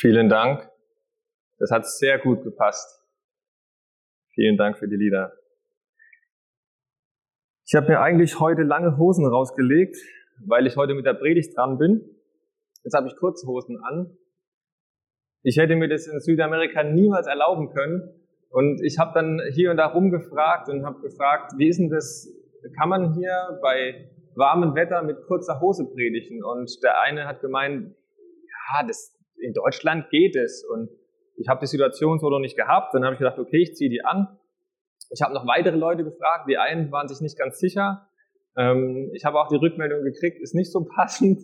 Vielen Dank. Das hat sehr gut gepasst. Vielen Dank für die Lieder. Ich habe mir eigentlich heute lange Hosen rausgelegt, weil ich heute mit der Predigt dran bin. Jetzt habe ich Kurzhosen an. Ich hätte mir das in Südamerika niemals erlauben können. Und ich habe dann hier und da rumgefragt und habe gefragt, wie ist denn das, kann man hier bei warmem Wetter mit kurzer Hose predigen? Und der eine hat gemeint, ja, das, in Deutschland geht es. Und ich habe die Situation so noch nicht gehabt. Dann habe ich gedacht, okay, ich ziehe die an. Ich habe noch weitere Leute gefragt. Die einen waren sich nicht ganz sicher. Ähm, ich habe auch die Rückmeldung gekriegt, ist nicht so passend.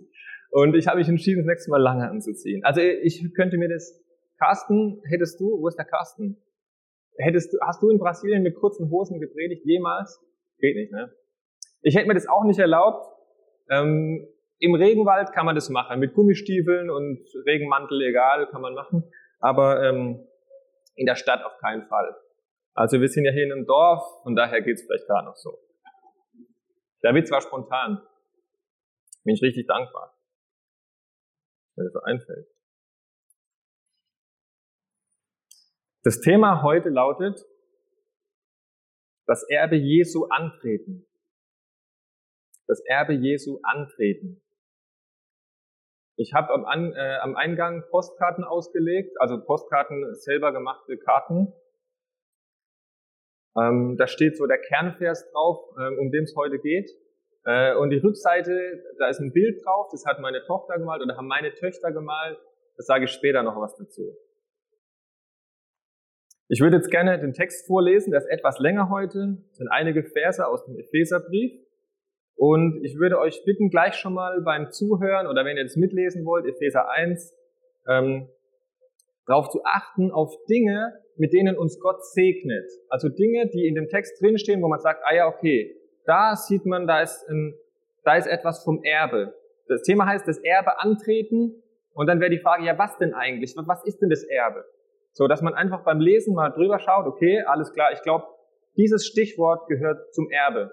Und ich habe mich entschieden, das nächste Mal lange anzuziehen. Also ich könnte mir das, Carsten, hättest du, wo ist der Carsten? Hättest du, hast du in Brasilien mit kurzen Hosen gepredigt jemals? Geht nicht, ne? Ich hätte mir das auch nicht erlaubt. Ähm, Im Regenwald kann man das machen, mit Gummistiefeln und Regenmantel, egal, kann man machen. Aber ähm, in der Stadt auf keinen Fall. Also wir sind ja hier in einem Dorf und daher geht's vielleicht gerade noch so. Der Witz war spontan. Bin ich richtig dankbar, wenn das so einfällt. Das Thema heute lautet, das Erbe Jesu antreten. Das Erbe Jesu antreten. Ich habe am, äh, am Eingang Postkarten ausgelegt, also Postkarten selber gemachte Karten. Ähm, da steht so der Kernvers drauf, ähm, um den es heute geht. Äh, und die Rückseite, da ist ein Bild drauf, das hat meine Tochter gemalt oder haben meine Töchter gemalt. Das sage ich später noch was dazu. Ich würde jetzt gerne den Text vorlesen, der ist etwas länger heute, das sind einige Verse aus dem Epheserbrief. Und ich würde euch bitten, gleich schon mal beim Zuhören oder wenn ihr das mitlesen wollt, Epheser 1, ähm, darauf zu achten, auf Dinge, mit denen uns Gott segnet. Also Dinge, die in dem Text drinstehen, wo man sagt, ah ja, okay, da sieht man, da ist, ein, da ist etwas vom Erbe. Das Thema heißt, das Erbe antreten. Und dann wäre die Frage, ja, was denn eigentlich? Was ist denn das Erbe? So, dass man einfach beim Lesen mal drüber schaut, okay, alles klar, ich glaube, dieses Stichwort gehört zum Erbe.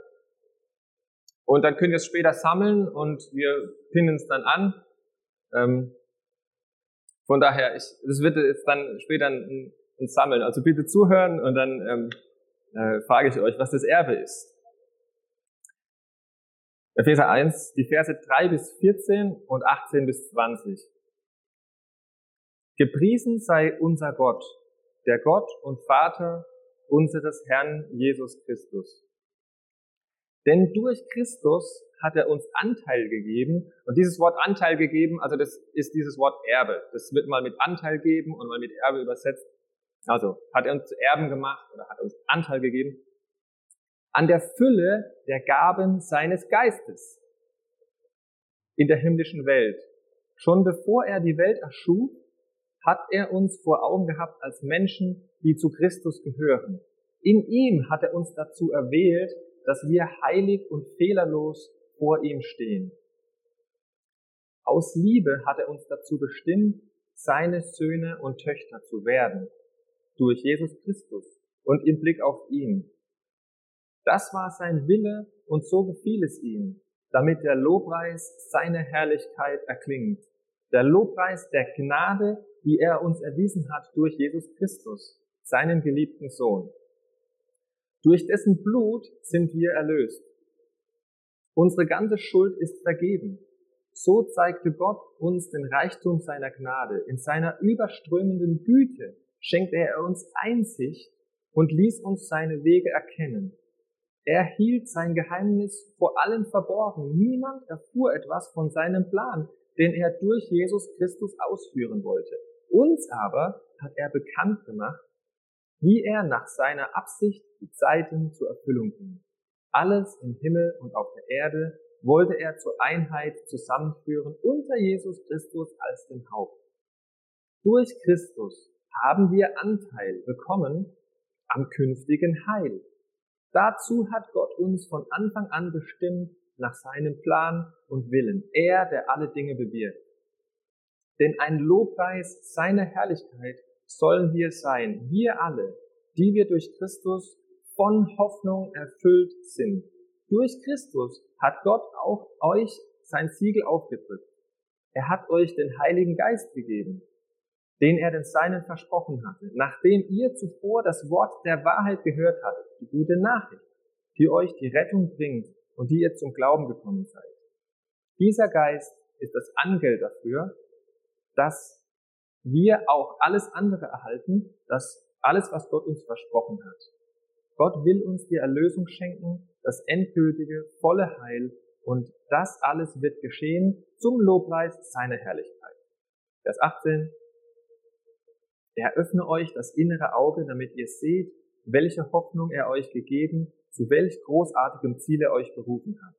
Und dann können wir es später sammeln und wir pinnen es dann an. Ähm, von daher, ich, das wird jetzt dann später ein, ein Sammeln. Also bitte zuhören und dann ähm, äh, frage ich euch, was das Erbe ist. Epheser 1, die Verse 3 bis 14 und 18 bis 20. Gepriesen sei unser Gott, der Gott und Vater unseres Herrn Jesus Christus. Denn durch Christus hat er uns Anteil gegeben. Und dieses Wort Anteil gegeben, also das ist dieses Wort Erbe. Das wird mal mit Anteil geben und mal mit Erbe übersetzt. Also hat er uns zu Erben gemacht oder hat uns Anteil gegeben an der Fülle der Gaben seines Geistes in der himmlischen Welt. Schon bevor er die Welt erschuf, hat er uns vor Augen gehabt als Menschen, die zu Christus gehören. In ihm hat er uns dazu erwählt, dass wir heilig und fehlerlos vor ihm stehen. Aus Liebe hat er uns dazu bestimmt, seine Söhne und Töchter zu werden, durch Jesus Christus und im Blick auf ihn. Das war sein Wille und so gefiel es ihm, damit der Lobpreis seiner Herrlichkeit erklingt. Der Lobpreis der Gnade, die er uns erwiesen hat durch Jesus Christus, seinen geliebten Sohn. Durch dessen Blut sind wir erlöst. Unsere ganze Schuld ist vergeben. So zeigte Gott uns den Reichtum seiner Gnade. In seiner überströmenden Güte schenkte er uns Einsicht und ließ uns seine Wege erkennen. Er hielt sein Geheimnis vor allen verborgen. Niemand erfuhr etwas von seinem Plan, den er durch Jesus Christus ausführen wollte. Uns aber hat er bekannt gemacht, wie er nach seiner Absicht die Zeiten zur Erfüllung bringt. Alles im Himmel und auf der Erde wollte er zur Einheit zusammenführen unter Jesus Christus als den Haupt. Durch Christus haben wir Anteil bekommen am künftigen Heil. Dazu hat Gott uns von Anfang an bestimmt nach seinem Plan und Willen. Er, der alle Dinge bewirkt. Denn ein Lobpreis seiner Herrlichkeit sollen wir sein, wir alle, die wir durch Christus von Hoffnung erfüllt sind. Durch Christus hat Gott auch euch sein Siegel aufgedrückt. Er hat euch den Heiligen Geist gegeben. den er den Seinen versprochen hatte, nachdem ihr zuvor das Wort der Wahrheit gehört hattet, die gute Nachricht, die euch die Rettung bringt und die ihr zum Glauben gekommen seid. Dieser Geist ist das Angeld dafür, dass wir auch alles andere erhalten, das alles, was Gott uns versprochen hat. Gott will uns die Erlösung schenken, das endgültige, volle Heil und das alles wird geschehen zum Lobpreis seiner Herrlichkeit. Vers 18. Er öffne euch das innere Auge, damit ihr seht, welche Hoffnung er euch gegeben, zu welch großartigem Ziel er euch berufen hat.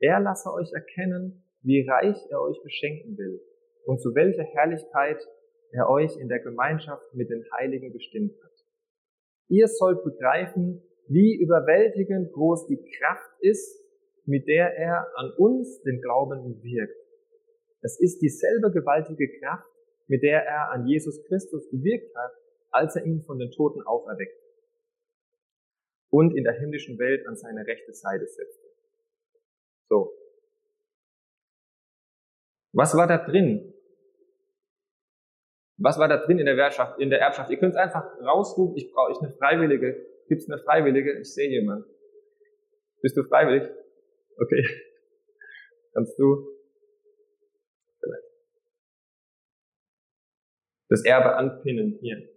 Er lasse euch erkennen, wie reich er euch beschenken will und zu welcher Herrlichkeit er euch in der Gemeinschaft mit den Heiligen bestimmt hat. Ihr sollt begreifen, wie überwältigend groß die Kraft ist, mit der er an uns, den Glaubenden, wirkt. Es ist dieselbe gewaltige Kraft, mit der er an Jesus Christus gewirkt hat, als er ihn von den Toten auferweckte und in der himmlischen Welt an seine rechte Seite setzte. So. Was war da drin? Was war da drin in der Erbschaft? In der Erbschaft? Ihr könnt es einfach rausrufen. Ich brauche ich eine Freiwillige. Gibt es eine Freiwillige? Ich sehe jemanden. Bist du freiwillig? Okay. Kannst du? Das Erbe anpinnen hier.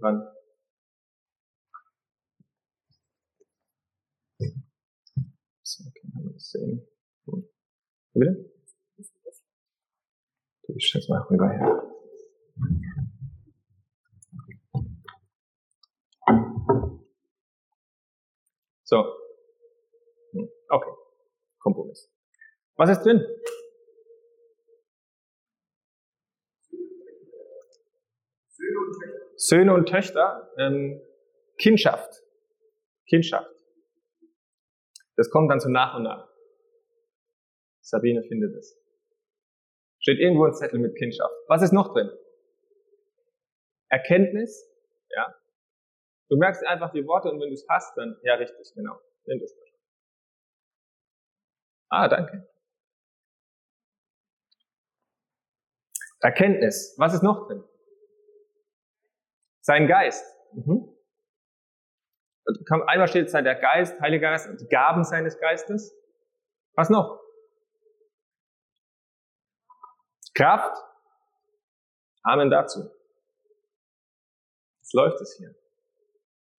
Dran. So, okay, haben wir das sehen. Hm. Bitte? Ich stelle mal rüber her. So. Hm, okay. Kompromiss. Was ist drin? Söhne und Töchter, ähm, Kindschaft. Kindschaft. Das kommt dann so nach und nach. Sabine findet es. Steht irgendwo ein Zettel mit Kindschaft. Was ist noch drin? Erkenntnis, ja. Du merkst einfach die Worte und wenn du es hast, dann, ja, richtig, genau. Nimm das mal. Ah, danke. Erkenntnis. Was ist noch drin? Sein Geist. Mhm. Einmal steht es der Geist, Heiliger Geist, die Gaben seines Geistes. Was noch? Kraft. Amen dazu. Jetzt läuft es hier.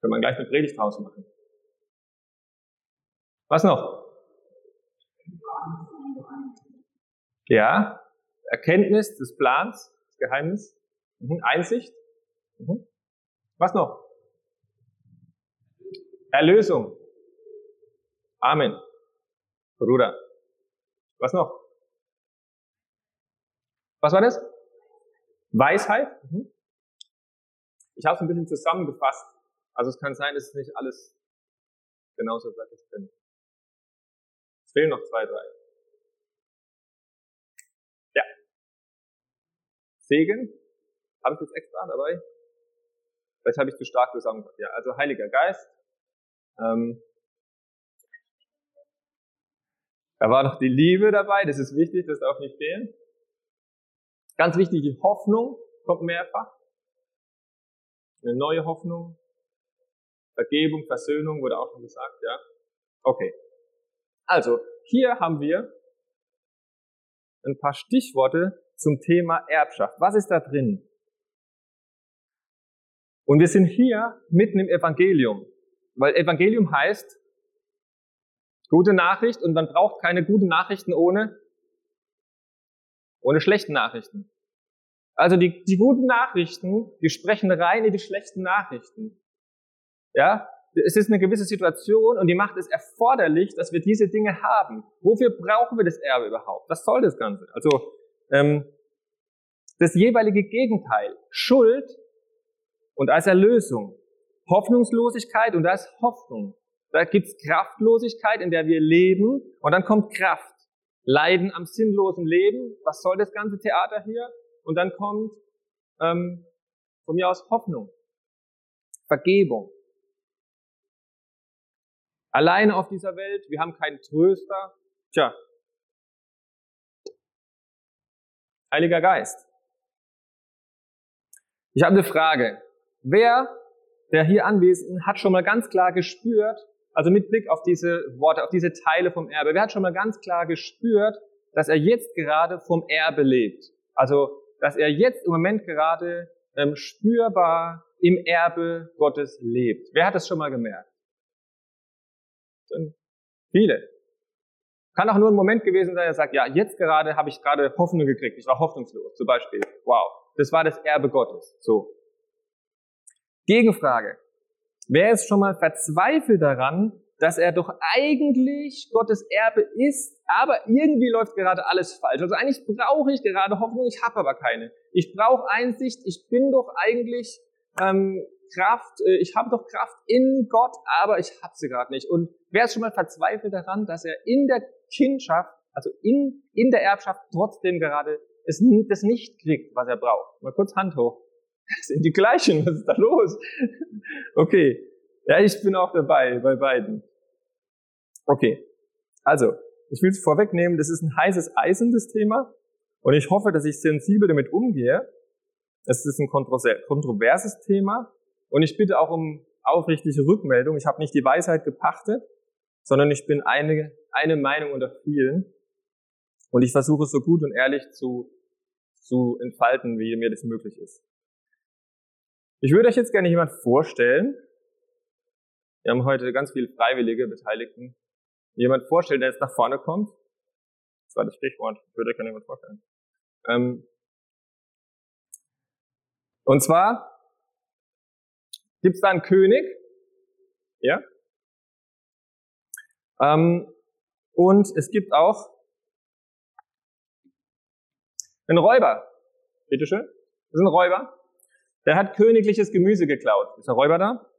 Können wir gleich eine Predigt draus machen. Was noch? Ja, Erkenntnis des Plans, des Geheimnis, mhm. Einsicht. Mhm. Was noch? Erlösung. Amen. Bruder. Was noch? Was war das? Weisheit. Mhm. Ich habe es ein bisschen zusammengefasst. Also es kann sein, dass es nicht alles genauso bleibt, es bin. Es fehlen noch zwei, drei. Ja. Segen. Habe ich jetzt extra dabei? Vielleicht habe ich zu stark zusammengefasst. Ja, also Heiliger Geist. Ähm, da war noch die Liebe dabei, das ist wichtig, das darf nicht fehlen. Ganz wichtig, die Hoffnung kommt mehrfach. Eine neue Hoffnung. Vergebung, Versöhnung wurde auch schon gesagt, ja. Okay. Also, hier haben wir ein paar Stichworte zum Thema Erbschaft. Was ist da drin? Und wir sind hier mitten im Evangelium, weil Evangelium heißt gute Nachricht und man braucht keine guten Nachrichten ohne, ohne schlechten Nachrichten. Also die, die guten Nachrichten, die sprechen rein in die schlechten Nachrichten. Ja, es ist eine gewisse Situation und die macht es erforderlich, dass wir diese Dinge haben. Wofür brauchen wir das Erbe überhaupt? Was soll das Ganze? Also ähm, das jeweilige Gegenteil, Schuld und als Erlösung, Hoffnungslosigkeit und als Hoffnung. Da gibt's Kraftlosigkeit, in der wir leben und dann kommt Kraft. Leiden am sinnlosen Leben. Was soll das ganze Theater hier? Und dann kommt ähm, von mir aus Hoffnung, Vergebung. Alleine auf dieser Welt, wir haben keinen Tröster. Tja, Heiliger Geist. Ich habe eine Frage. Wer der hier Anwesenden hat schon mal ganz klar gespürt, also mit Blick auf diese Worte, auf diese Teile vom Erbe, wer hat schon mal ganz klar gespürt, dass er jetzt gerade vom Erbe lebt? Also, dass er jetzt im Moment gerade ähm, spürbar im Erbe Gottes lebt. Wer hat das schon mal gemerkt? Sind viele. Kann auch nur ein Moment gewesen sein, er sagt, ja, jetzt gerade habe ich gerade Hoffnung gekriegt. Ich war hoffnungslos, zum Beispiel. Wow, das war das Erbe Gottes. So. Gegenfrage. Wer ist schon mal verzweifelt daran, dass er doch eigentlich Gottes Erbe ist, aber irgendwie läuft gerade alles falsch. Also eigentlich brauche ich gerade Hoffnung, ich habe aber keine. Ich brauche Einsicht, ich bin doch eigentlich ähm, Kraft, äh, ich habe doch Kraft in Gott, aber ich habe sie gerade nicht. Und wer ist schon mal verzweifelt daran, dass er in der Kindschaft, also in, in der Erbschaft trotzdem gerade es, das nicht kriegt, was er braucht? Mal kurz Hand hoch. Das sind die gleichen, was ist da los? Okay, ja, ich bin auch dabei bei beiden. Okay, also, ich will es vorwegnehmen, das ist ein heißes Eisen, das Thema. Und ich hoffe, dass ich sensibel damit umgehe. Es ist ein kontroverses Thema. Und ich bitte auch um aufrichtige Rückmeldung. Ich habe nicht die Weisheit gepachtet, sondern ich bin eine, eine Meinung unter vielen. Und ich versuche es so gut und ehrlich zu, zu entfalten, wie mir das möglich ist. Ich würde euch jetzt gerne jemand vorstellen. Wir haben heute ganz viele freiwillige Beteiligten. Jemand vorstellen, der jetzt nach vorne kommt. Das war das Stichwort. Ich würde gerne jemand vorstellen. Ähm und zwar gibt es da einen König. Ja. Ähm und es gibt auch einen Räuber. Bitteschön. Das ist ein Räuber. Der hat königliches Gemüse geklaut. Ist der Räuber da?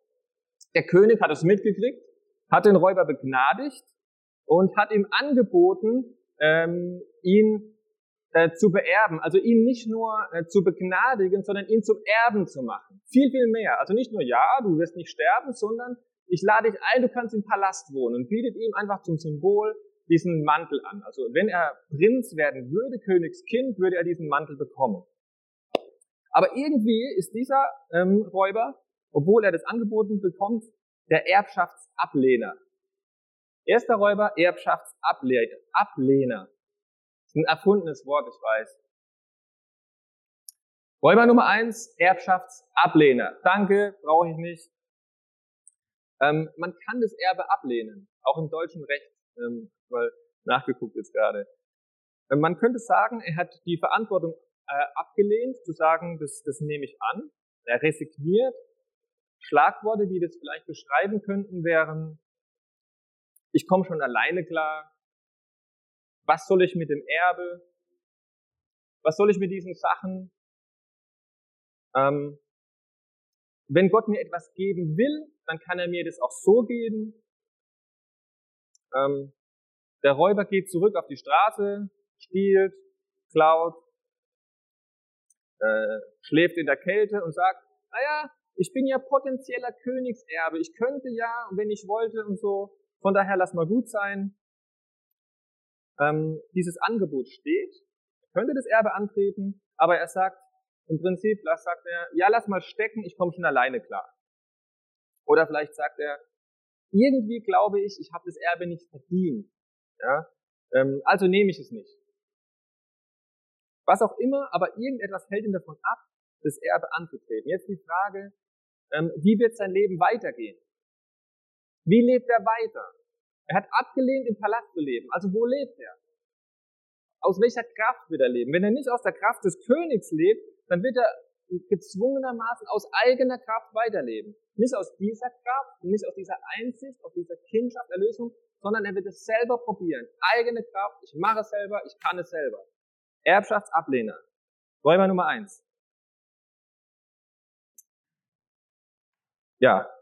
Der König hat es mitgekriegt, hat den Räuber begnadigt und hat ihm angeboten, ähm, ihn äh, zu beerben. Also ihn nicht nur äh, zu begnadigen, sondern ihn zum Erben zu machen. Viel, viel mehr. Also nicht nur, ja, du wirst nicht sterben, sondern ich lade dich ein, du kannst im Palast wohnen und bietet ihm einfach zum Symbol diesen Mantel an. Also wenn er Prinz werden würde, Königskind, würde er diesen Mantel bekommen. Aber irgendwie ist dieser ähm, Räuber, obwohl er das angeboten bekommt, der Erbschaftsablehner. Erster Räuber, Erbschaftsablehner. Ist ein erfundenes Wort, ich weiß. Räuber Nummer eins, Erbschaftsablehner. Danke, brauche ich nicht. Ähm, man kann das Erbe ablehnen, auch im deutschen Recht, ähm, weil nachgeguckt jetzt gerade. Ähm, man könnte sagen, er hat die Verantwortung äh, abgelehnt, zu sagen, das, das nehme ich an. Er resigniert. Schlagworte, die das vielleicht beschreiben könnten, wären, ich komme schon alleine klar. Was soll ich mit dem Erbe? Was soll ich mit diesen Sachen? Ähm, wenn Gott mir etwas geben will, dann kann er mir das auch so geben. Ähm, der Räuber geht zurück auf die Straße, stiehlt, klaut, äh, schläft in der Kälte und sagt, naja, ich bin ja potenzieller Königserbe, ich könnte ja, wenn ich wollte und so, von daher lass mal gut sein. Ähm, dieses Angebot steht, könnte das Erbe antreten, aber er sagt, im Prinzip sagt er, ja, lass mal stecken, ich komme schon alleine klar. Oder vielleicht sagt er, irgendwie glaube ich, ich habe das Erbe nicht verdient. Ja? Ähm, also nehme ich es nicht. Was auch immer, aber irgendetwas hält ihn davon ab, das Erbe anzutreten. Jetzt die Frage, ähm, wie wird sein Leben weitergehen? Wie lebt er weiter? Er hat abgelehnt, im Palast zu leben. Also wo lebt er? Aus welcher Kraft wird er leben? Wenn er nicht aus der Kraft des Königs lebt, dann wird er gezwungenermaßen aus eigener Kraft weiterleben. Nicht aus dieser Kraft, nicht aus dieser Einsicht, aus dieser Kindschaft, Erlösung, sondern er wird es selber probieren. Eigene Kraft, ich mache es selber, ich kann es selber. Erbschaftsablehner. Räuber Nummer eins. Ja.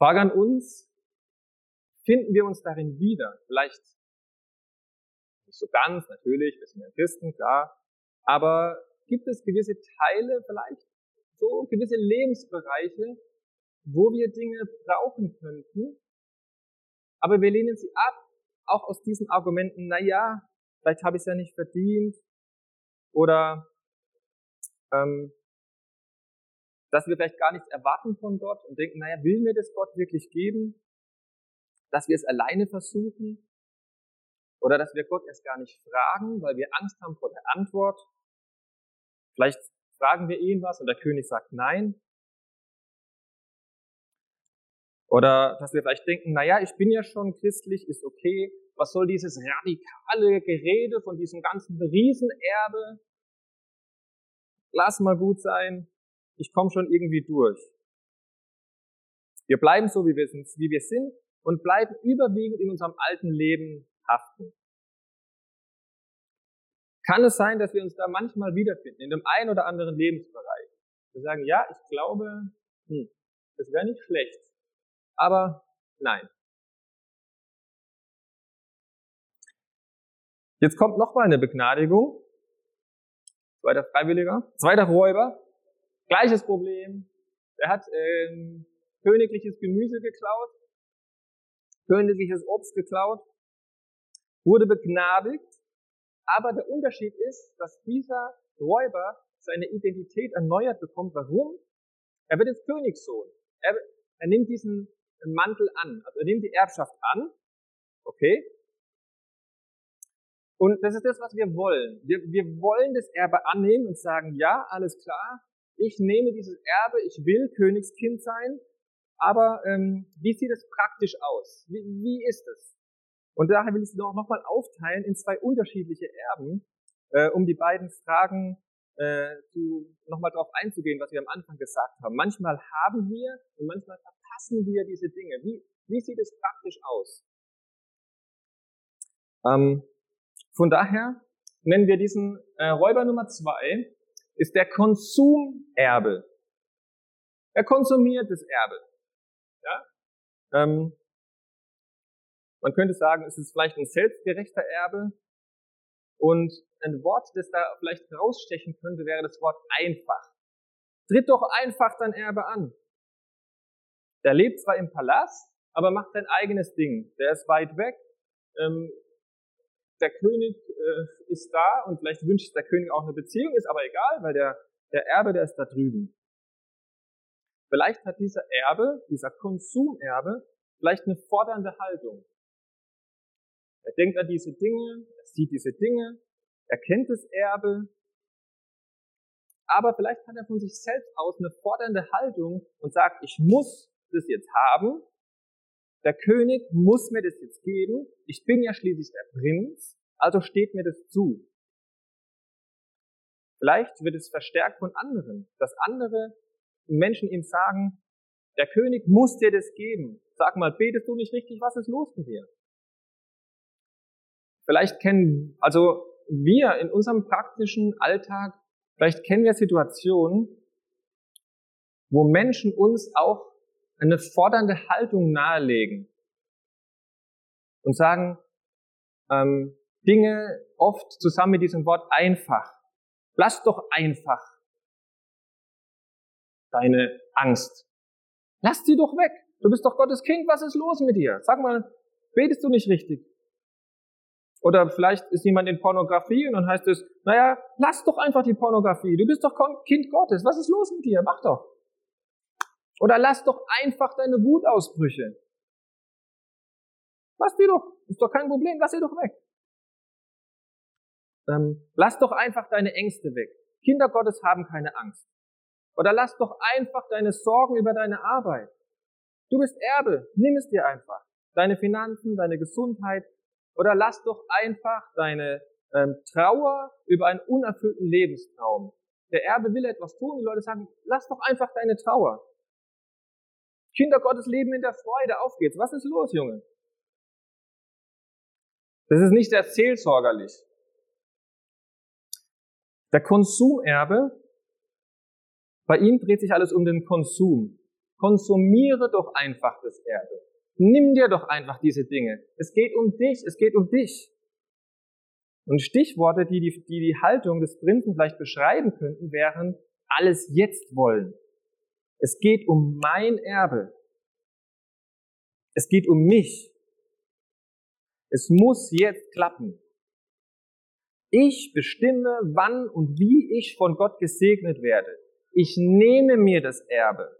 Frage an uns. Finden wir uns darin wieder? Vielleicht nicht so ganz, natürlich, wir sind ja Christen, klar. Aber gibt es gewisse Teile, vielleicht so gewisse Lebensbereiche, wo wir Dinge brauchen könnten, aber wir lehnen sie ab, auch aus diesen Argumenten, na ja, vielleicht habe ich es ja nicht verdient oder ähm, dass wir vielleicht gar nichts erwarten von Gott und denken, naja, will mir das Gott wirklich geben? Dass wir es alleine versuchen? Oder dass wir Gott erst gar nicht fragen, weil wir Angst haben vor der Antwort? Vielleicht fragen wir ihn was und der König sagt nein. Oder dass wir vielleicht denken, naja, ich bin ja schon christlich, ist okay. Was soll dieses radikale Gerede von diesem ganzen Riesenerbe? Lass mal gut sein. Ich komme schon irgendwie durch. Wir bleiben so, wie wir sind, wie wir sind und bleiben überwiegend in unserem alten Leben haften. Kann es sein, dass wir uns da manchmal wiederfinden, in dem einen oder anderen Lebensbereich? Wir sagen, ja, ich glaube, hm, das wäre nicht schlecht. Aber nein. Jetzt kommt nochmal eine Begnadigung. Zweiter Freiwilliger. Zweiter Räuber. Gleiches Problem. Er hat ähm, königliches Gemüse geklaut, königliches Obst geklaut, wurde begnadigt, aber der Unterschied ist, dass dieser Räuber seine Identität erneuert bekommt. Warum? Er wird jetzt Königssohn. Er, er nimmt diesen Mantel an. Also er nimmt die Erbschaft an. Okay? Und das ist das, was wir wollen. Wir, wir wollen das Erbe annehmen und sagen, ja, alles klar, ich nehme dieses Erbe, ich will Königskind sein, aber ähm, wie sieht es praktisch aus? Wie, wie ist es? Und daher will ich es noch, noch mal aufteilen in zwei unterschiedliche Erben, äh, um die beiden Fragen äh, zu, nochmal darauf einzugehen, was wir am Anfang gesagt haben. Manchmal haben wir und manchmal verpassen wir diese Dinge. Wie, wie sieht es praktisch aus? Ähm, von daher nennen wir diesen äh, Räuber Nummer zwei, ist der Konsumerbe. Er konsumiert das Erbe. Ja? Ähm, man könnte sagen, es ist vielleicht ein selbstgerechter Erbe. Und ein Wort, das da vielleicht rausstechen könnte, wäre das Wort einfach. Tritt doch einfach dein Erbe an. Der lebt zwar im Palast, aber macht sein eigenes Ding. Der ist weit weg. Ähm, der König äh, ist da und vielleicht wünscht der König auch eine Beziehung, ist aber egal, weil der, der Erbe, der ist da drüben. Vielleicht hat dieser Erbe, dieser Konsumerbe, vielleicht eine fordernde Haltung. Er denkt an diese Dinge, er sieht diese Dinge, er kennt das Erbe, aber vielleicht hat er von sich selbst aus eine fordernde Haltung und sagt, ich muss das jetzt haben, der König muss mir das jetzt geben, ich bin ja schließlich der Prinz, also steht mir das zu. Vielleicht wird es verstärkt von anderen, dass andere Menschen ihm sagen, der König muss dir das geben. Sag mal, betest du nicht richtig? Was ist los mit dir? Vielleicht kennen, also wir in unserem praktischen Alltag, vielleicht kennen wir Situationen, wo Menschen uns auch eine fordernde Haltung nahelegen und sagen, ähm, Dinge oft zusammen mit diesem Wort einfach. Lass doch einfach deine Angst. Lass sie doch weg. Du bist doch Gottes Kind. Was ist los mit dir? Sag mal, betest du nicht richtig? Oder vielleicht ist jemand in Pornografie und dann heißt es, naja, lass doch einfach die Pornografie. Du bist doch Kind Gottes. Was ist los mit dir? Mach doch. Oder lass doch einfach deine Wutausbrüche. Lass die doch. Ist doch kein Problem. Lass sie doch weg. Ähm, lass doch einfach deine Ängste weg. Kinder Gottes haben keine Angst. Oder lass doch einfach deine Sorgen über deine Arbeit. Du bist Erbe. Nimm es dir einfach. Deine Finanzen, deine Gesundheit, oder lass doch einfach deine ähm, Trauer über einen unerfüllten Lebenstraum. Der Erbe will etwas tun, die Leute sagen, lass doch einfach deine Trauer. Kinder Gottes leben in der Freude, auf geht's. Was ist los, Junge? Das ist nicht sehr seelsorgerlich. Der Konsumerbe, bei ihm dreht sich alles um den Konsum. Konsumiere doch einfach das Erbe. Nimm dir doch einfach diese Dinge. Es geht um dich, es geht um dich. Und Stichworte, die die, die, die Haltung des Prinzen vielleicht beschreiben könnten, wären alles jetzt wollen. Es geht um mein Erbe. Es geht um mich. Es muss jetzt klappen. Ich bestimme, wann und wie ich von Gott gesegnet werde. Ich nehme mir das Erbe.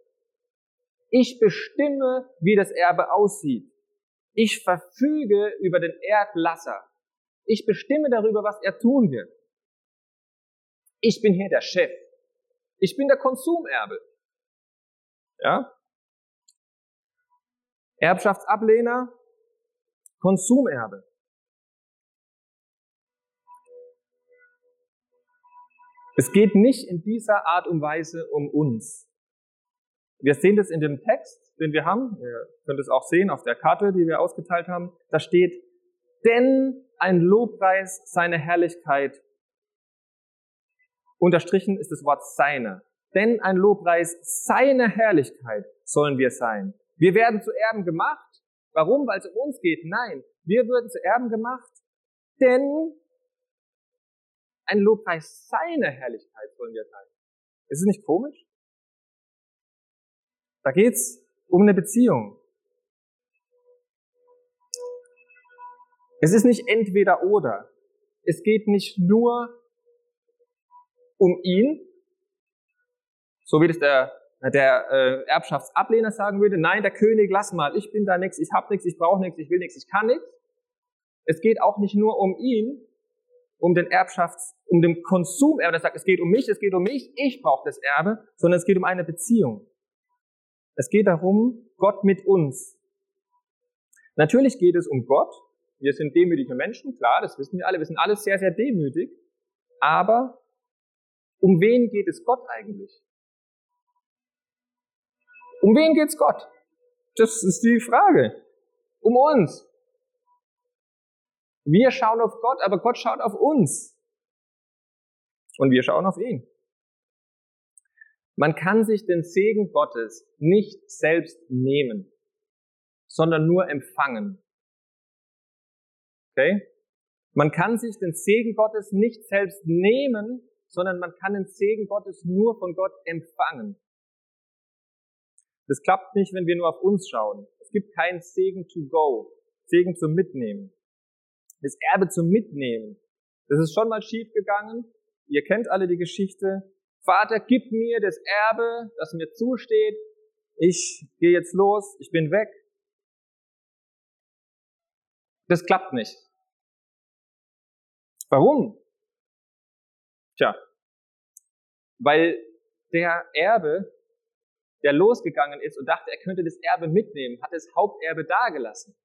Ich bestimme, wie das Erbe aussieht. Ich verfüge über den Erdlasser. Ich bestimme darüber, was er tun wird. Ich bin hier der Chef. Ich bin der Konsumerbe. Ja? Erbschaftsablehner, Konsumerbe. Es geht nicht in dieser Art und Weise um uns. Wir sehen das in dem Text, den wir haben. Ihr könnt es auch sehen auf der Karte, die wir ausgeteilt haben. Da steht, denn ein Lobpreis seiner Herrlichkeit. Unterstrichen ist das Wort seine. Denn ein Lobpreis seiner Herrlichkeit sollen wir sein. Wir werden zu Erben gemacht. Warum? Weil es um uns geht? Nein. Wir würden zu Erben gemacht, denn ein Lobpreis seiner Herrlichkeit sollen wir sein. Ist es nicht komisch? Da geht's um eine Beziehung. Es ist nicht entweder oder. Es geht nicht nur um ihn, so wie das der, der äh, Erbschaftsablehner sagen würde. Nein, der König, lass mal, ich bin da nichts, ich hab nichts, ich brauche nichts, ich will nichts, ich kann nichts. Es geht auch nicht nur um ihn, um den Erbschafts, um den Konsumerbe, der sagt, es geht um mich, es geht um mich, ich brauche das Erbe, sondern es geht um eine Beziehung. Es geht darum, Gott mit uns. Natürlich geht es um Gott. Wir sind demütige Menschen, klar, das wissen wir alle. Wir sind alle sehr, sehr demütig. Aber um wen geht es Gott eigentlich? Um wen geht's Gott? Das ist die Frage. Um uns. Wir schauen auf Gott, aber Gott schaut auf uns. Und wir schauen auf ihn. Man kann sich den Segen Gottes nicht selbst nehmen, sondern nur empfangen. Okay? Man kann sich den Segen Gottes nicht selbst nehmen, sondern man kann den Segen Gottes nur von Gott empfangen. Das klappt nicht, wenn wir nur auf uns schauen. Es gibt keinen Segen to go, Segen zum Mitnehmen. Das Erbe zum Mitnehmen. Das ist schon mal schief gegangen. Ihr kennt alle die Geschichte. Vater, gib mir das Erbe, das mir zusteht. Ich gehe jetzt los, ich bin weg. Das klappt nicht. Warum? Tja, weil der Erbe, der losgegangen ist und dachte, er könnte das Erbe mitnehmen, hat das Haupterbe dagelassen.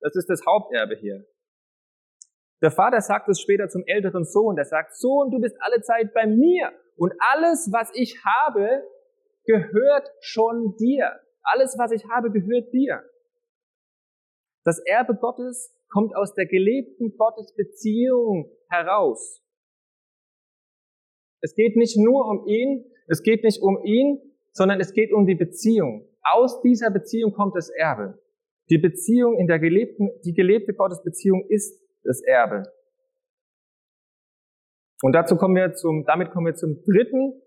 Das ist das Haupterbe hier. Der Vater sagt es später zum älteren Sohn, der sagt, Sohn, du bist alle Zeit bei mir und alles, was ich habe, gehört schon dir. Alles, was ich habe, gehört dir. Das Erbe Gottes kommt aus der gelebten Gottesbeziehung heraus. Es geht nicht nur um ihn, es geht nicht um ihn, sondern es geht um die Beziehung. Aus dieser Beziehung kommt das Erbe. Die Beziehung in der gelebten, die gelebte Gottesbeziehung ist das Erbe. Und dazu kommen wir zum, damit kommen wir zum dritten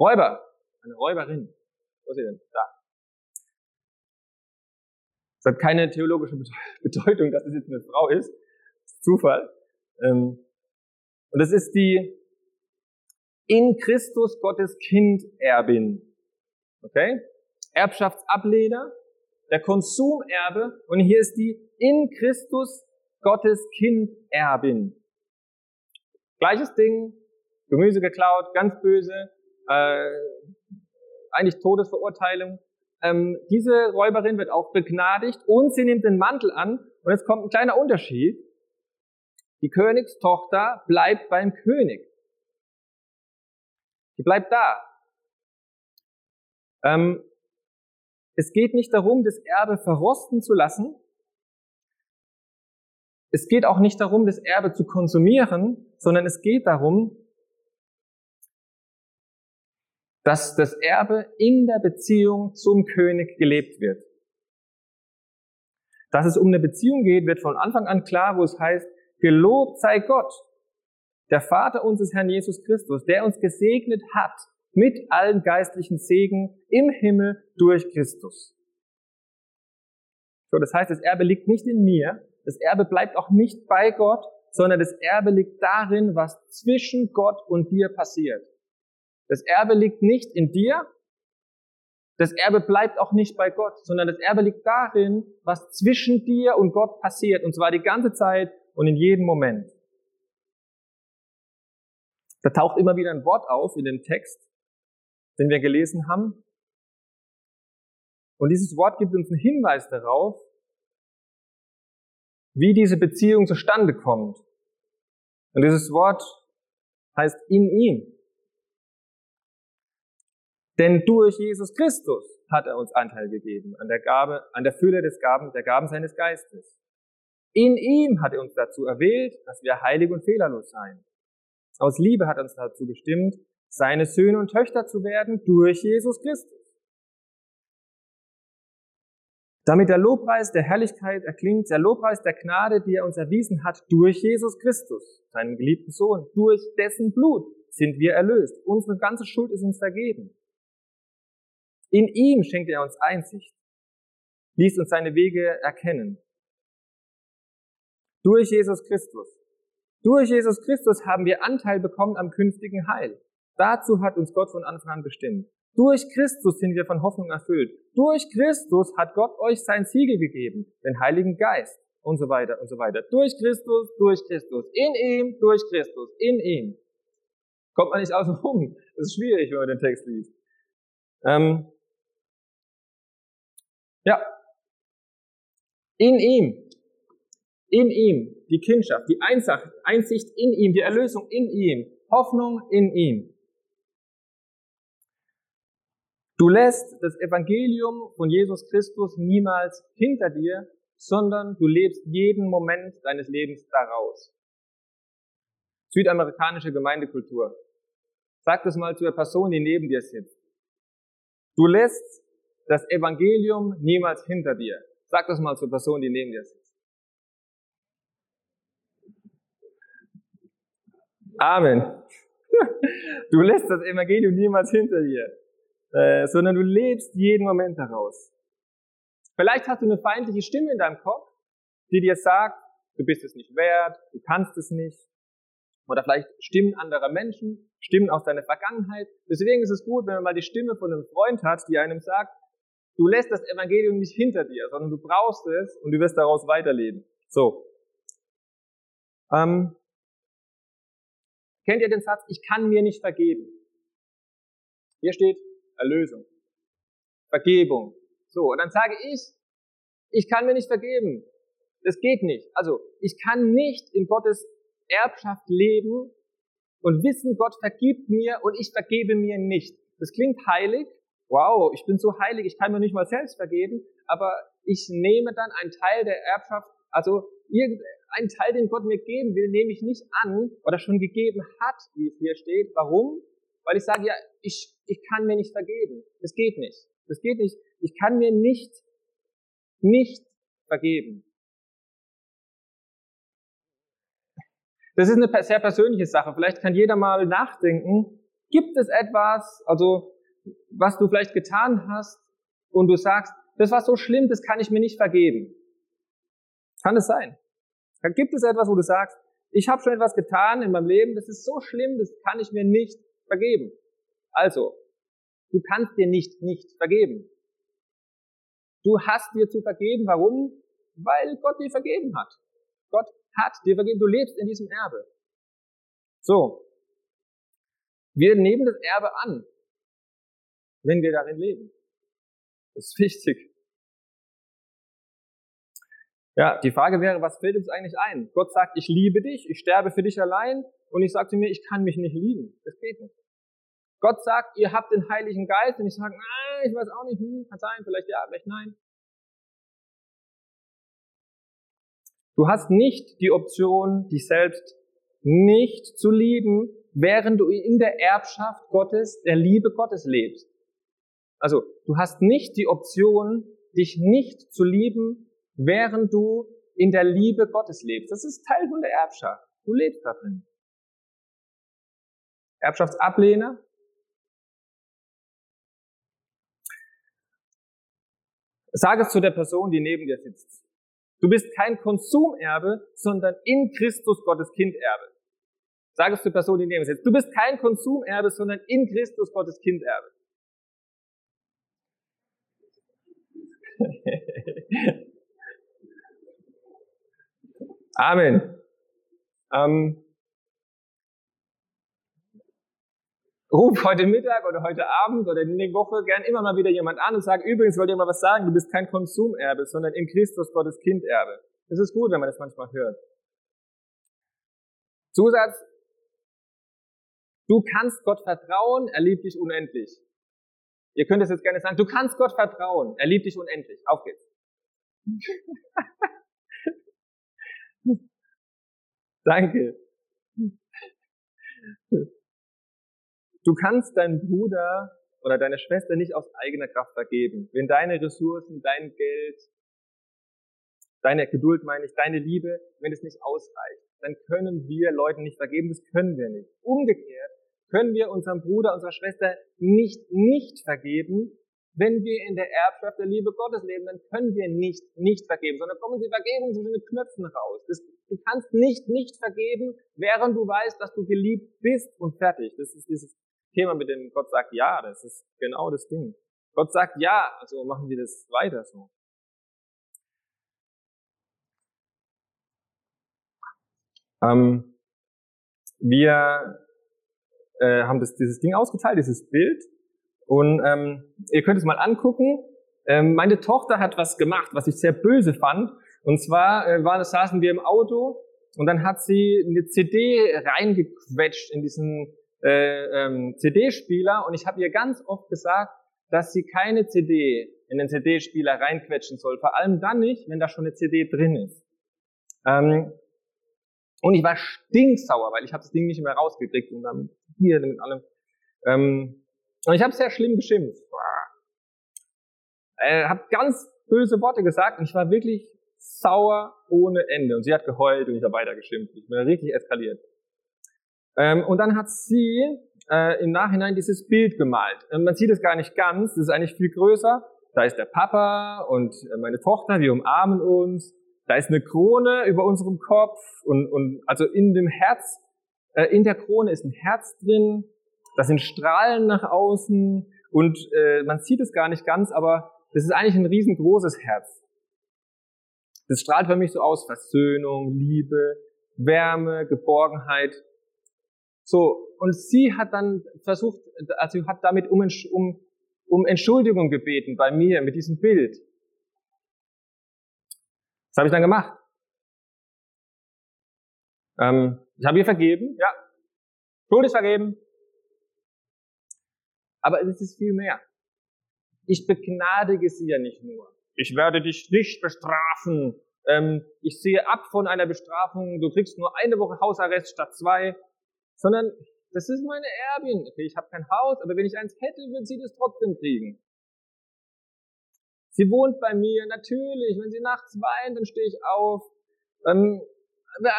Räuber. Eine Räuberin. Wo ist sie denn? Da. Das hat keine theologische Bedeutung, dass es jetzt eine Frau ist. Das ist Zufall. Ähm, und es ist die in Christus Gottes Kind Erbin. Okay? Erbschaftsablehner, der Konsumerbe und hier ist die in Christus Gottes Kind Erbin. Gleiches Ding, Gemüse geklaut, ganz böse, äh, eigentlich Todesverurteilung. Ähm, diese Räuberin wird auch begnadigt und sie nimmt den Mantel an. Und jetzt kommt ein kleiner Unterschied. Die Königstochter bleibt beim König. Die bleibt da. Ähm, es geht nicht darum, das Erbe verrosten zu lassen, es geht auch nicht darum, das Erbe zu konsumieren, sondern es geht darum, dass das Erbe in der Beziehung zum König gelebt wird. Dass es um eine Beziehung geht, wird von Anfang an klar, wo es heißt, gelobt sei Gott, der Vater unseres Herrn Jesus Christus, der uns gesegnet hat mit allen geistlichen Segen im Himmel durch Christus. So, das heißt, das Erbe liegt nicht in mir, das Erbe bleibt auch nicht bei Gott, sondern das Erbe liegt darin, was zwischen Gott und dir passiert. Das Erbe liegt nicht in dir, das Erbe bleibt auch nicht bei Gott, sondern das Erbe liegt darin, was zwischen dir und Gott passiert, und zwar die ganze Zeit und in jedem Moment. Da taucht immer wieder ein Wort auf in dem Text, den wir gelesen haben. Und dieses Wort gibt uns einen Hinweis darauf, wie diese Beziehung zustande kommt. Und dieses Wort heißt in ihm. Denn durch Jesus Christus hat er uns Anteil gegeben an der Gabe, an der Fülle des Gaben, der Gaben seines Geistes. In ihm hat er uns dazu erwählt, dass wir heilig und fehlerlos seien. Aus Liebe hat uns dazu bestimmt, seine Söhne und Töchter zu werden durch Jesus Christus. Damit der Lobpreis der Herrlichkeit erklingt, der Lobpreis der Gnade, die er uns erwiesen hat durch Jesus Christus, seinen geliebten Sohn, durch dessen Blut sind wir erlöst. Unsere ganze Schuld ist uns vergeben. In ihm schenkt er uns Einsicht, ließ uns seine Wege erkennen. Durch Jesus Christus. Durch Jesus Christus haben wir Anteil bekommen am künftigen Heil. Dazu hat uns Gott von Anfang an bestimmt. Durch Christus sind wir von Hoffnung erfüllt. Durch Christus hat Gott euch sein Siegel gegeben, den Heiligen Geist und so weiter und so weiter. Durch Christus, durch Christus, in ihm, durch Christus, in ihm. Kommt man nicht außen rum. Das ist schwierig, wenn man den Text liest. Ähm, ja. In ihm. In ihm. Die Kindschaft, die Einsicht in ihm, die Erlösung in ihm. Hoffnung in ihm. Du lässt das Evangelium von Jesus Christus niemals hinter dir, sondern du lebst jeden Moment deines Lebens daraus. Südamerikanische Gemeindekultur. Sag das mal zu der Person, die neben dir sitzt. Du lässt das Evangelium niemals hinter dir. Sag das mal zur Person, die neben dir sitzt. Amen. Du lässt das Evangelium niemals hinter dir, äh, sondern du lebst jeden Moment daraus. Vielleicht hast du eine feindliche Stimme in deinem Kopf, die dir sagt, du bist es nicht wert, du kannst es nicht. Oder vielleicht Stimmen anderer Menschen, Stimmen aus deiner Vergangenheit. Deswegen ist es gut, wenn man mal die Stimme von einem Freund hat, die einem sagt, Du lässt das Evangelium nicht hinter dir, sondern du brauchst es und du wirst daraus weiterleben. So. Ähm, kennt ihr den Satz, ich kann mir nicht vergeben? Hier steht Erlösung, Vergebung. So, und dann sage ich, ich kann mir nicht vergeben. Das geht nicht. Also, ich kann nicht in Gottes Erbschaft leben und wissen, Gott vergibt mir und ich vergebe mir nicht. Das klingt heilig, wow, ich bin so heilig, ich kann mir nicht mal selbst vergeben, aber ich nehme dann einen Teil der Erbschaft, also irgendeinen Teil, den Gott mir geben will, nehme ich nicht an oder schon gegeben hat, wie es hier steht. Warum? Weil ich sage, ja, ich, ich kann mir nicht vergeben. Das geht nicht. Das geht nicht. Ich kann mir nicht, nicht vergeben. Das ist eine sehr persönliche Sache. Vielleicht kann jeder mal nachdenken. Gibt es etwas, also was du vielleicht getan hast und du sagst, das war so schlimm, das kann ich mir nicht vergeben. Kann es sein? Gibt es etwas, wo du sagst, ich habe schon etwas getan in meinem Leben, das ist so schlimm, das kann ich mir nicht vergeben. Also, du kannst dir nicht nicht vergeben. Du hast dir zu vergeben. Warum? Weil Gott dir vergeben hat. Gott hat dir vergeben. Du lebst in diesem Erbe. So. Wir nehmen das Erbe an wenn wir darin leben. Das ist wichtig. Ja, die Frage wäre, was fällt uns eigentlich ein? Gott sagt, ich liebe dich, ich sterbe für dich allein und ich sage zu mir, ich kann mich nicht lieben. Das geht nicht. Gott sagt, ihr habt den Heiligen Geist und ich sage, nein, ich weiß auch nicht, hm, kann sein, vielleicht ja, vielleicht nein. Du hast nicht die Option, dich selbst nicht zu lieben, während du in der Erbschaft Gottes, der Liebe Gottes lebst. Also du hast nicht die Option, dich nicht zu lieben, während du in der Liebe Gottes lebst. Das ist Teil von der Erbschaft. Du lebst da drin. Erbschaftsablehner. Sag es zu der Person, die neben dir sitzt. Du bist kein Konsumerbe, sondern in Christus Gottes Kinderbe. Sag es zur Person, die neben dir sitzt. Du bist kein Konsumerbe, sondern in Christus Gottes Kinderbe. Amen. Ähm, ruf heute Mittag oder heute Abend oder in der Woche gern immer mal wieder jemand an und sag, übrigens wollte ich mal was sagen, du bist kein Konsumerbe, sondern in Christus Gottes Kinderbe. Das ist gut, wenn man das manchmal hört. Zusatz, du kannst Gott vertrauen, er liebt dich unendlich. Ihr könnt es jetzt gerne sagen, du kannst Gott vertrauen, er liebt dich unendlich. Auf geht's. Danke. Du kannst deinem Bruder oder deiner Schwester nicht aus eigener Kraft vergeben. Wenn deine Ressourcen, dein Geld, deine Geduld meine ich, deine Liebe, wenn es nicht ausreicht, dann können wir Leuten nicht vergeben, das können wir nicht. Umgekehrt können wir unserem Bruder, unserer Schwester nicht nicht vergeben, wenn wir in der Erbschaft der Liebe Gottes leben, dann können wir nicht nicht vergeben, sondern kommen die Vergebung zwischen den Knöpfen raus. Das, du kannst nicht nicht vergeben, während du weißt, dass du geliebt bist und fertig. Das ist dieses Thema, mit dem Gott sagt ja, das ist genau das Ding. Gott sagt ja, also machen wir das weiter so. Ähm, wir äh, haben das, dieses Ding ausgeteilt, dieses Bild, und ähm, ihr könnt es mal angucken. Ähm, meine Tochter hat was gemacht, was ich sehr böse fand. Und zwar äh, war, saßen wir im Auto und dann hat sie eine CD reingequetscht in diesen äh, ähm, CD-Spieler und ich habe ihr ganz oft gesagt, dass sie keine CD in den CD-Spieler reinquetschen soll. Vor allem dann nicht, wenn da schon eine CD drin ist. Ähm, und ich war stinksauer, weil ich habe das Ding nicht mehr rausgekriegt und dann hier mit allem. Ähm, und ich habe sehr schlimm geschimpft. Er hat ganz böse Worte gesagt und ich war wirklich sauer ohne Ende. Und sie hat geheult und ich habe weiter geschimpft. Ich bin richtig eskaliert. Ähm, und dann hat sie äh, im Nachhinein dieses Bild gemalt. Und man sieht es gar nicht ganz, es ist eigentlich viel größer. Da ist der Papa und äh, meine Tochter, wir umarmen uns. Da ist eine Krone über unserem Kopf und, und also in dem Herz, äh, in der Krone ist ein Herz drin das sind Strahlen nach außen und äh, man sieht es gar nicht ganz, aber das ist eigentlich ein riesengroßes Herz. Das strahlt für mich so aus Versöhnung, Liebe, Wärme, Geborgenheit. So, und sie hat dann versucht, also hat damit um, um, um Entschuldigung gebeten bei mir mit diesem Bild. Was habe ich dann gemacht? Ähm, ich habe ihr vergeben, ja. Schuld ist vergeben. Aber es ist viel mehr. Ich begnadige sie ja nicht nur. Ich werde dich nicht bestrafen. Ähm, ich sehe ab von einer Bestrafung. Du kriegst nur eine Woche Hausarrest statt zwei. Sondern das ist meine Erbin. Okay, ich habe kein Haus, aber wenn ich eins hätte, würde sie das trotzdem kriegen. Sie wohnt bei mir, natürlich. Wenn sie nachts weint, dann stehe ich auf. Ähm,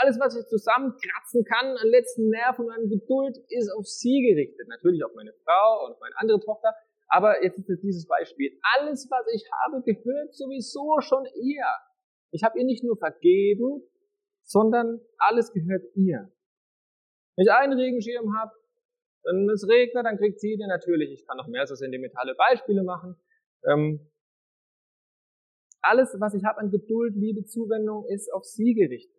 alles, was ich zusammenkratzen kann an letzten Nerven und an Geduld, ist auf sie gerichtet. Natürlich auf meine Frau und meine andere Tochter. Aber jetzt ist es dieses Beispiel. Alles, was ich habe, gehört sowieso schon ihr. Ich habe ihr nicht nur vergeben, sondern alles gehört ihr. Wenn ich einen Regenschirm habe, wenn es regnet, dann kriegt sie den natürlich. Ich kann noch mehr so sentimentale Beispiele machen. Ähm, alles, was ich habe an Geduld, Liebe, Zuwendung, ist auf sie gerichtet.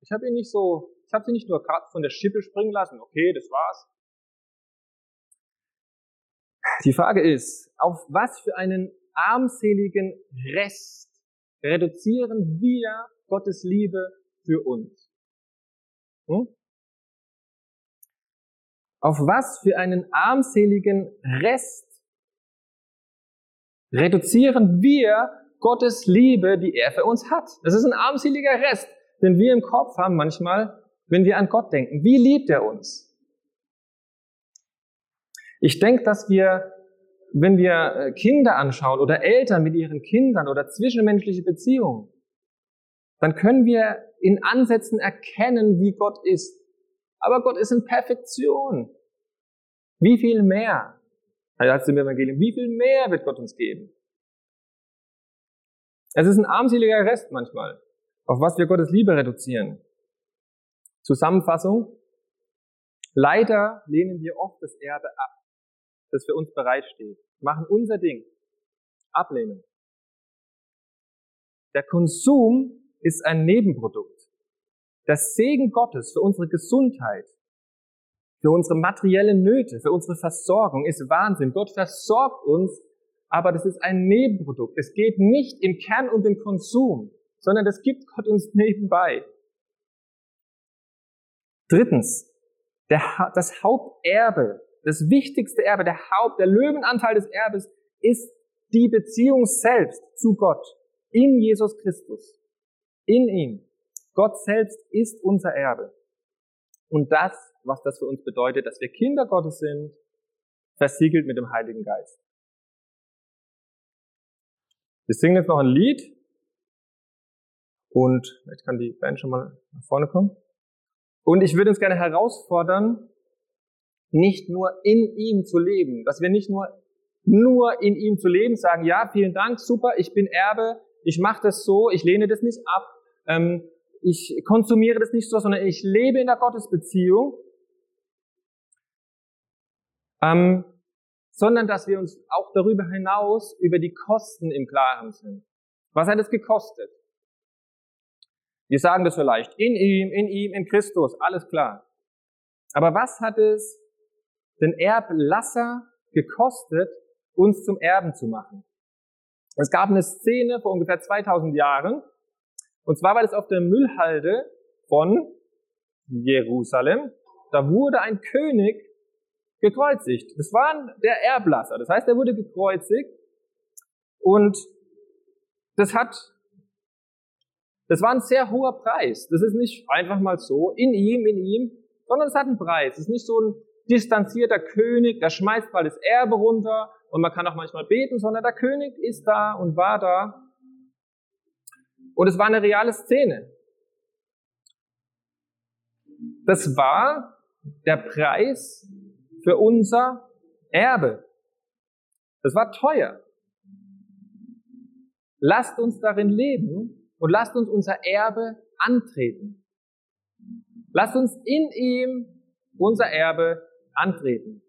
Ich habe ihn nicht so, ich habe sie nicht nur gerade von der Schippe springen lassen. Okay, das war's. Die Frage ist, auf was für einen armseligen Rest reduzieren wir Gottes Liebe für uns? Hm? Auf was für einen armseligen Rest reduzieren wir Gottes Liebe, die er für uns hat? Das ist ein armseliger Rest den wir im Kopf haben manchmal, wenn wir an Gott denken. Wie liebt er uns? Ich denke, dass wir, wenn wir äh, Kinder anschauen oder Eltern mit ihren Kindern oder zwischenmenschliche Beziehungen, dann können wir in Ansätzen erkennen, wie Gott ist. Aber Gott ist in Perfektion. Wie viel mehr? als im Evangelium, wie viel mehr wird Gott uns geben? Es ist ein armseliger Rest manchmal, auf was wir Gottes Liebe reduzieren. Zusammenfassung. Leider lehnen wir oft das Erbe ab, das für uns bereitsteht, machen unser Ding. Ablehnung. Der Konsum ist ein Nebenprodukt. Das Segen Gottes für unsere Gesundheit, für unsere materiellen Nöte, für unsere Versorgung ist Wahnsinn. Gott versorgt uns, aber das ist ein Nebenprodukt. Es geht nicht im Kern um den Konsum, sondern das gibt Gott uns nebenbei. Drittens, der, das Haupterbe, das wichtigste Erbe, der Haupt, der Löwenanteil des Erbes ist die Beziehung selbst zu Gott in Jesus Christus. In ihm. Gott selbst ist unser Erbe. Und das, was das für uns bedeutet, dass wir Kinder Gottes sind, versiegelt mit dem Heiligen Geist. Wir singen jetzt noch ein Lied. Und ich kann die Band schon mal nach vorne kommen. Und ich würde uns gerne herausfordern, nicht nur in ihm zu leben, dass wir nicht nur nur in ihm zu leben, sagen, ja, vielen Dank, super, ich bin Erbe, ich mache das so, ich lehne das nicht ab, ähm, ich konsumiere das nicht so, sondern ich lebe in der Gottesbeziehung, ähm, sondern dass wir uns auch darüber hinaus über die Kosten im Klaren sind. Was hat es gekostet? Wir sagen das vielleicht, in ihm, in ihm, in Christus, alles klar. Aber was hat es den Erblasser gekostet, uns zum Erben zu machen? Es gab eine Szene vor ungefähr 2000 Jahren, und zwar war das auf der Müllhalde von Jerusalem. Da wurde ein König gekreuzigt. Das war der Erblasser. Das heißt, er wurde gekreuzigt und das hat, das war ein sehr hoher Preis. Das ist nicht einfach mal so in ihm, in ihm, sondern es hat einen Preis. Es ist nicht so ein distanzierter König, der schmeißt mal das Erbe runter und man kann auch manchmal beten, sondern der König ist da und war da. Und es war eine reale Szene. Das war der Preis für unser Erbe. Das war teuer. Lasst uns darin leben und lasst uns unser Erbe antreten. Lasst uns in ihm unser Erbe antreten.